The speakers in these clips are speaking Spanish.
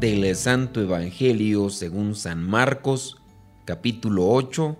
del Santo Evangelio según San Marcos, capítulo 8,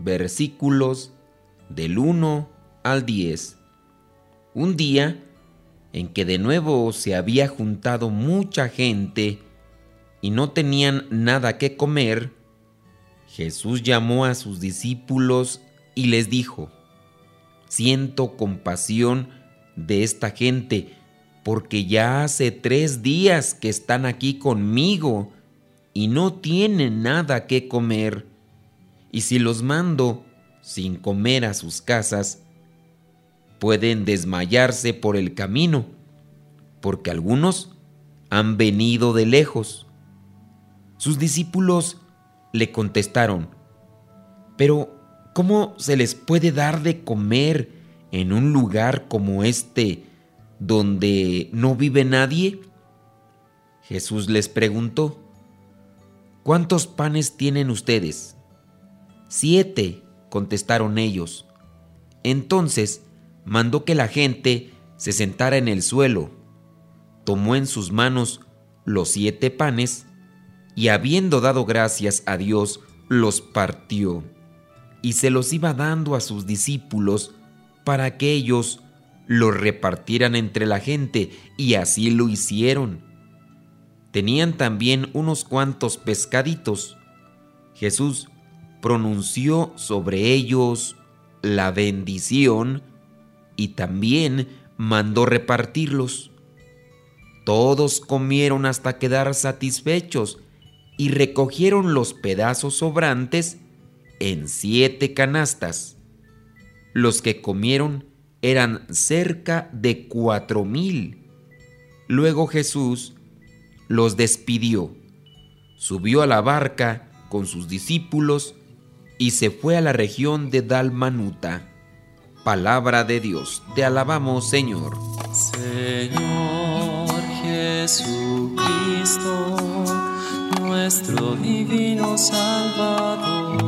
versículos del 1 al 10. Un día en que de nuevo se había juntado mucha gente y no tenían nada que comer, Jesús llamó a sus discípulos y les dijo, Siento compasión de esta gente, porque ya hace tres días que están aquí conmigo y no tienen nada que comer. Y si los mando sin comer a sus casas, pueden desmayarse por el camino, porque algunos han venido de lejos. Sus discípulos le contestaron, pero ¿cómo se les puede dar de comer en un lugar como este donde no vive nadie? Jesús les preguntó, ¿cuántos panes tienen ustedes? Siete, contestaron ellos. Entonces mandó que la gente se sentara en el suelo, tomó en sus manos los siete panes y habiendo dado gracias a Dios, los partió y se los iba dando a sus discípulos para que ellos lo repartieran entre la gente, y así lo hicieron. Tenían también unos cuantos pescaditos. Jesús pronunció sobre ellos la bendición y también mandó repartirlos. Todos comieron hasta quedar satisfechos y recogieron los pedazos sobrantes en siete canastas. Los que comieron eran cerca de cuatro mil. Luego Jesús los despidió, subió a la barca con sus discípulos y se fue a la región de Dalmanuta. Palabra de Dios, te alabamos Señor. Señor Jesucristo, nuestro divino Salvador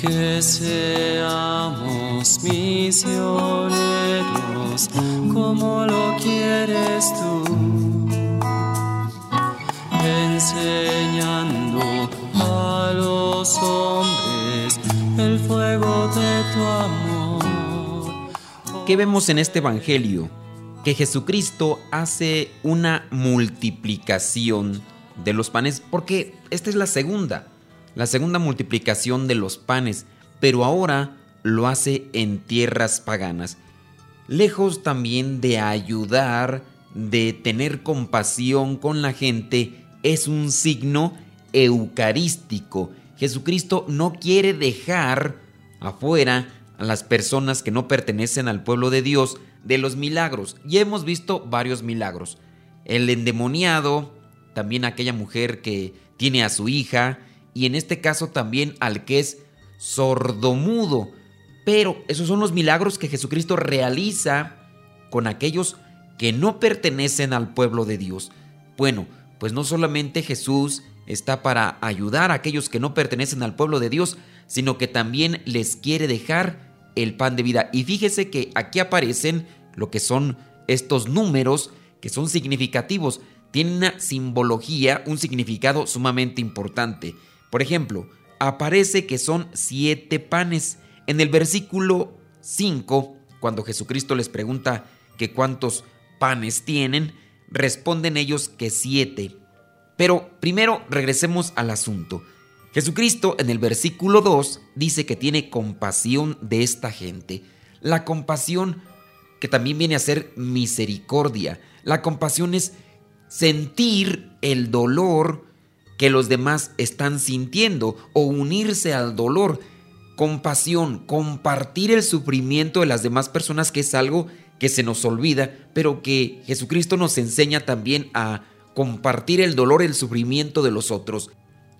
Que seamos misioneros como lo quieres tú, enseñando a los hombres el fuego de tu amor. ¿Qué vemos en este Evangelio? Que Jesucristo hace una multiplicación de los panes, porque esta es la segunda la segunda multiplicación de los panes, pero ahora lo hace en tierras paganas. Lejos también de ayudar, de tener compasión con la gente, es un signo eucarístico. Jesucristo no quiere dejar afuera a las personas que no pertenecen al pueblo de Dios de los milagros. Ya hemos visto varios milagros. El endemoniado, también aquella mujer que tiene a su hija, y en este caso también al que es sordomudo. Pero esos son los milagros que Jesucristo realiza con aquellos que no pertenecen al pueblo de Dios. Bueno, pues no solamente Jesús está para ayudar a aquellos que no pertenecen al pueblo de Dios, sino que también les quiere dejar el pan de vida. Y fíjese que aquí aparecen lo que son estos números que son significativos. Tienen una simbología, un significado sumamente importante. Por ejemplo, aparece que son siete panes. En el versículo 5, cuando Jesucristo les pregunta que cuántos panes tienen, responden ellos que siete. Pero primero regresemos al asunto. Jesucristo en el versículo 2 dice que tiene compasión de esta gente. La compasión que también viene a ser misericordia. La compasión es sentir el dolor que los demás están sintiendo o unirse al dolor. Compasión, compartir el sufrimiento de las demás personas, que es algo que se nos olvida, pero que Jesucristo nos enseña también a compartir el dolor, el sufrimiento de los otros.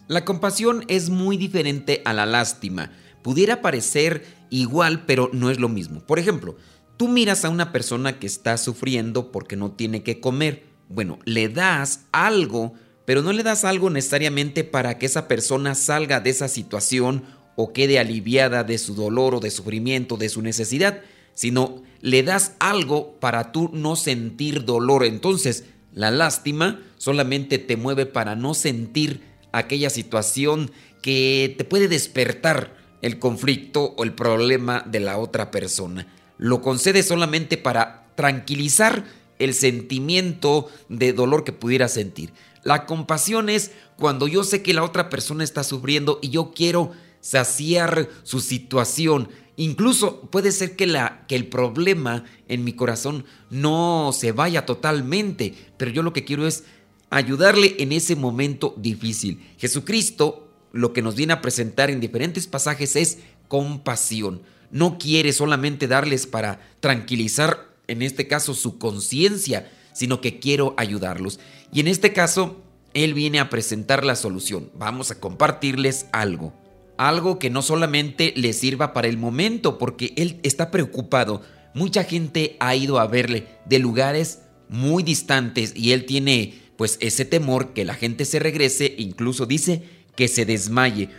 La compasión es muy diferente a la lástima. Pudiera parecer igual, pero no es lo mismo. Por ejemplo, tú miras a una persona que está sufriendo porque no tiene que comer. Bueno, le das algo, pero no le das algo necesariamente para que esa persona salga de esa situación o quede aliviada de su dolor o de sufrimiento, de su necesidad, sino le das algo para tú no sentir dolor. Entonces, la lástima solamente te mueve para no sentir aquella situación que te puede despertar el conflicto o el problema de la otra persona. Lo concede solamente para tranquilizar el sentimiento de dolor que pudiera sentir. La compasión es cuando yo sé que la otra persona está sufriendo y yo quiero saciar su situación. Incluso puede ser que, la, que el problema en mi corazón no se vaya totalmente, pero yo lo que quiero es ayudarle en ese momento difícil. Jesucristo lo que nos viene a presentar en diferentes pasajes es compasión. No quiere solamente darles para tranquilizar, en este caso, su conciencia, sino que quiero ayudarlos. Y en este caso, Él viene a presentar la solución. Vamos a compartirles algo. Algo que no solamente les sirva para el momento, porque Él está preocupado. Mucha gente ha ido a verle de lugares muy distantes y Él tiene pues ese temor que la gente se regrese, incluso dice que se desmaye.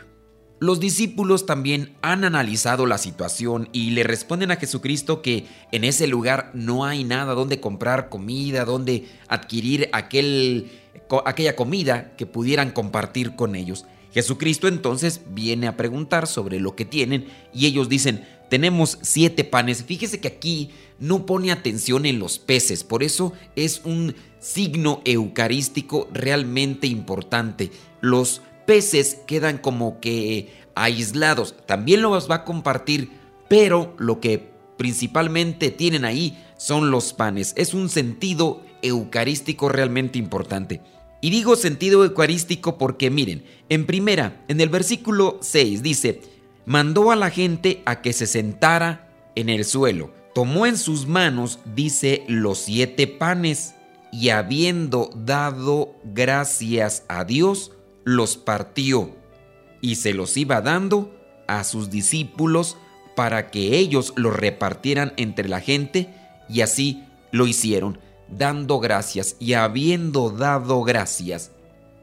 Los discípulos también han analizado la situación y le responden a Jesucristo que en ese lugar no hay nada donde comprar comida, donde adquirir aquel, aquella comida que pudieran compartir con ellos. Jesucristo entonces viene a preguntar sobre lo que tienen y ellos dicen, tenemos siete panes. Fíjese que aquí no pone atención en los peces, por eso es un signo eucarístico realmente importante. Los peces quedan como que aislados, también los va a compartir, pero lo que principalmente tienen ahí son los panes. Es un sentido eucarístico realmente importante. Y digo sentido eucarístico porque miren, en primera, en el versículo 6 dice, mandó a la gente a que se sentara en el suelo. Tomó en sus manos, dice, los siete panes y habiendo dado gracias a Dios, los partió y se los iba dando a sus discípulos para que ellos los repartieran entre la gente y así lo hicieron, dando gracias y habiendo dado gracias.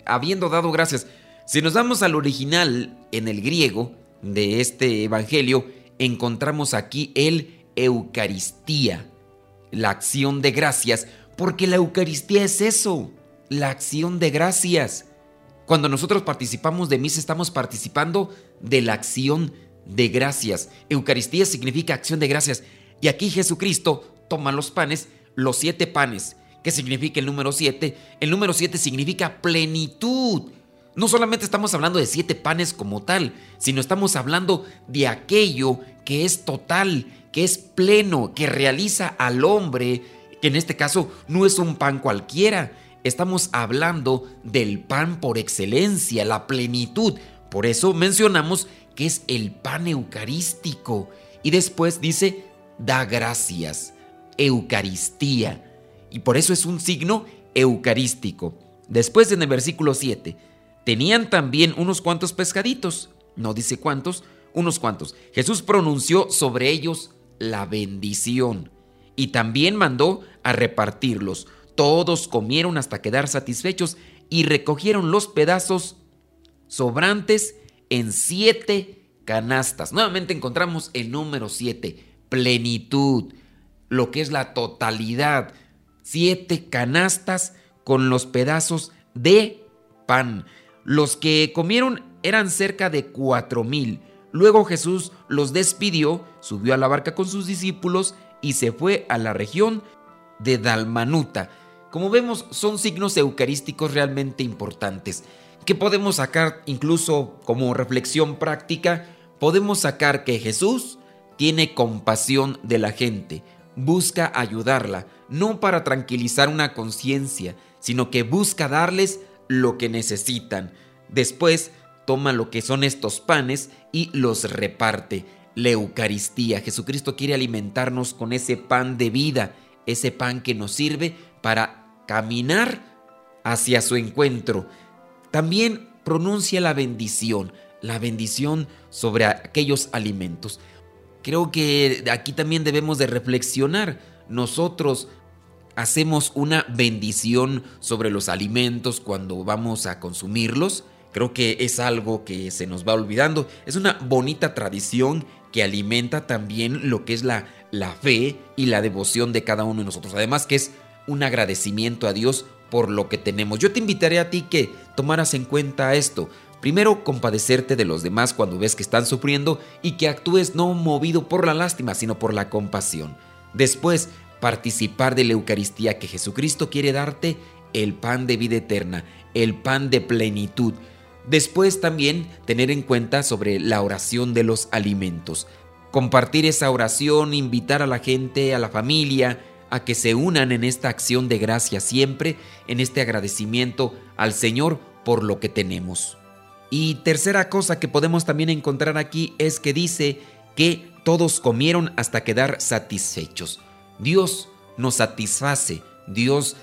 Habiendo dado gracias. Si nos vamos al original en el griego, de este Evangelio encontramos aquí el Eucaristía, la acción de gracias, porque la Eucaristía es eso, la acción de gracias. Cuando nosotros participamos de misa estamos participando de la acción de gracias. Eucaristía significa acción de gracias. Y aquí Jesucristo toma los panes, los siete panes. ¿Qué significa el número siete? El número siete significa plenitud. No solamente estamos hablando de siete panes como tal, sino estamos hablando de aquello que es total, que es pleno, que realiza al hombre, que en este caso no es un pan cualquiera. Estamos hablando del pan por excelencia, la plenitud. Por eso mencionamos que es el pan eucarístico. Y después dice, da gracias, Eucaristía. Y por eso es un signo eucarístico. Después en el versículo 7, Tenían también unos cuantos pescaditos, no dice cuántos, unos cuantos. Jesús pronunció sobre ellos la bendición y también mandó a repartirlos. Todos comieron hasta quedar satisfechos y recogieron los pedazos sobrantes en siete canastas. Nuevamente encontramos el número siete, plenitud, lo que es la totalidad. Siete canastas con los pedazos de pan. Los que comieron eran cerca de cuatro mil. Luego Jesús los despidió, subió a la barca con sus discípulos y se fue a la región de Dalmanuta. Como vemos, son signos eucarísticos realmente importantes, que podemos sacar incluso como reflexión práctica, podemos sacar que Jesús tiene compasión de la gente, busca ayudarla, no para tranquilizar una conciencia, sino que busca darles lo que necesitan. Después toma lo que son estos panes y los reparte. La Eucaristía. Jesucristo quiere alimentarnos con ese pan de vida, ese pan que nos sirve para caminar hacia su encuentro. También pronuncia la bendición, la bendición sobre aquellos alimentos. Creo que aquí también debemos de reflexionar. Nosotros hacemos una bendición sobre los alimentos cuando vamos a consumirlos. Creo que es algo que se nos va olvidando. Es una bonita tradición que alimenta también lo que es la, la fe y la devoción de cada uno de nosotros. Además que es un agradecimiento a Dios por lo que tenemos. Yo te invitaré a ti que tomaras en cuenta esto. Primero, compadecerte de los demás cuando ves que están sufriendo y que actúes no movido por la lástima, sino por la compasión. Después, participar de la Eucaristía que Jesucristo quiere darte, el pan de vida eterna, el pan de plenitud. Después también tener en cuenta sobre la oración de los alimentos. Compartir esa oración, invitar a la gente, a la familia, a que se unan en esta acción de gracia siempre, en este agradecimiento al Señor por lo que tenemos. Y tercera cosa que podemos también encontrar aquí es que dice que todos comieron hasta quedar satisfechos. Dios nos satisface, Dios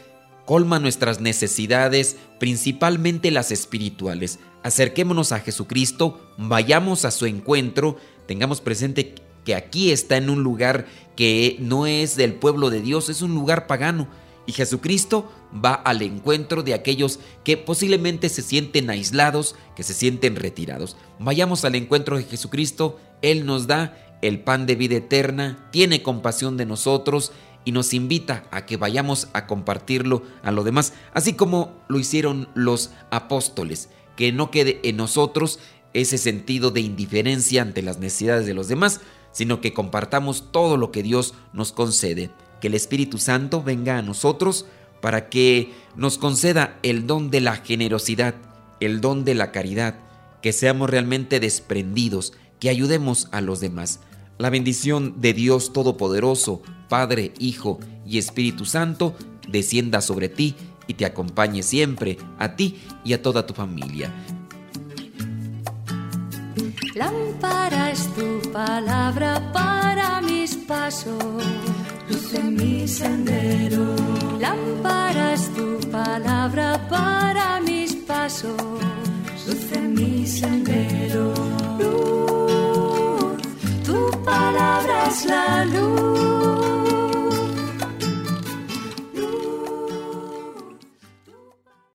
colma nuestras necesidades, principalmente las espirituales. Acerquémonos a Jesucristo, vayamos a su encuentro, tengamos presente que aquí está en un lugar que no es del pueblo de Dios, es un lugar pagano. Y Jesucristo va al encuentro de aquellos que posiblemente se sienten aislados, que se sienten retirados. Vayamos al encuentro de Jesucristo, Él nos da el pan de vida eterna, tiene compasión de nosotros y nos invita a que vayamos a compartirlo a los demás, así como lo hicieron los apóstoles, que no quede en nosotros ese sentido de indiferencia ante las necesidades de los demás, sino que compartamos todo lo que Dios nos concede, que el Espíritu Santo venga a nosotros para que nos conceda el don de la generosidad, el don de la caridad, que seamos realmente desprendidos, que ayudemos a los demás. La bendición de Dios Todopoderoso, Padre, Hijo y Espíritu Santo, descienda sobre ti y te acompañe siempre, a ti y a toda tu familia. Palabra para mis pasos, luz en mi sendero. Lámpara es tu palabra para mis pasos, luz en mi sendero. Luz, tu palabra es la luz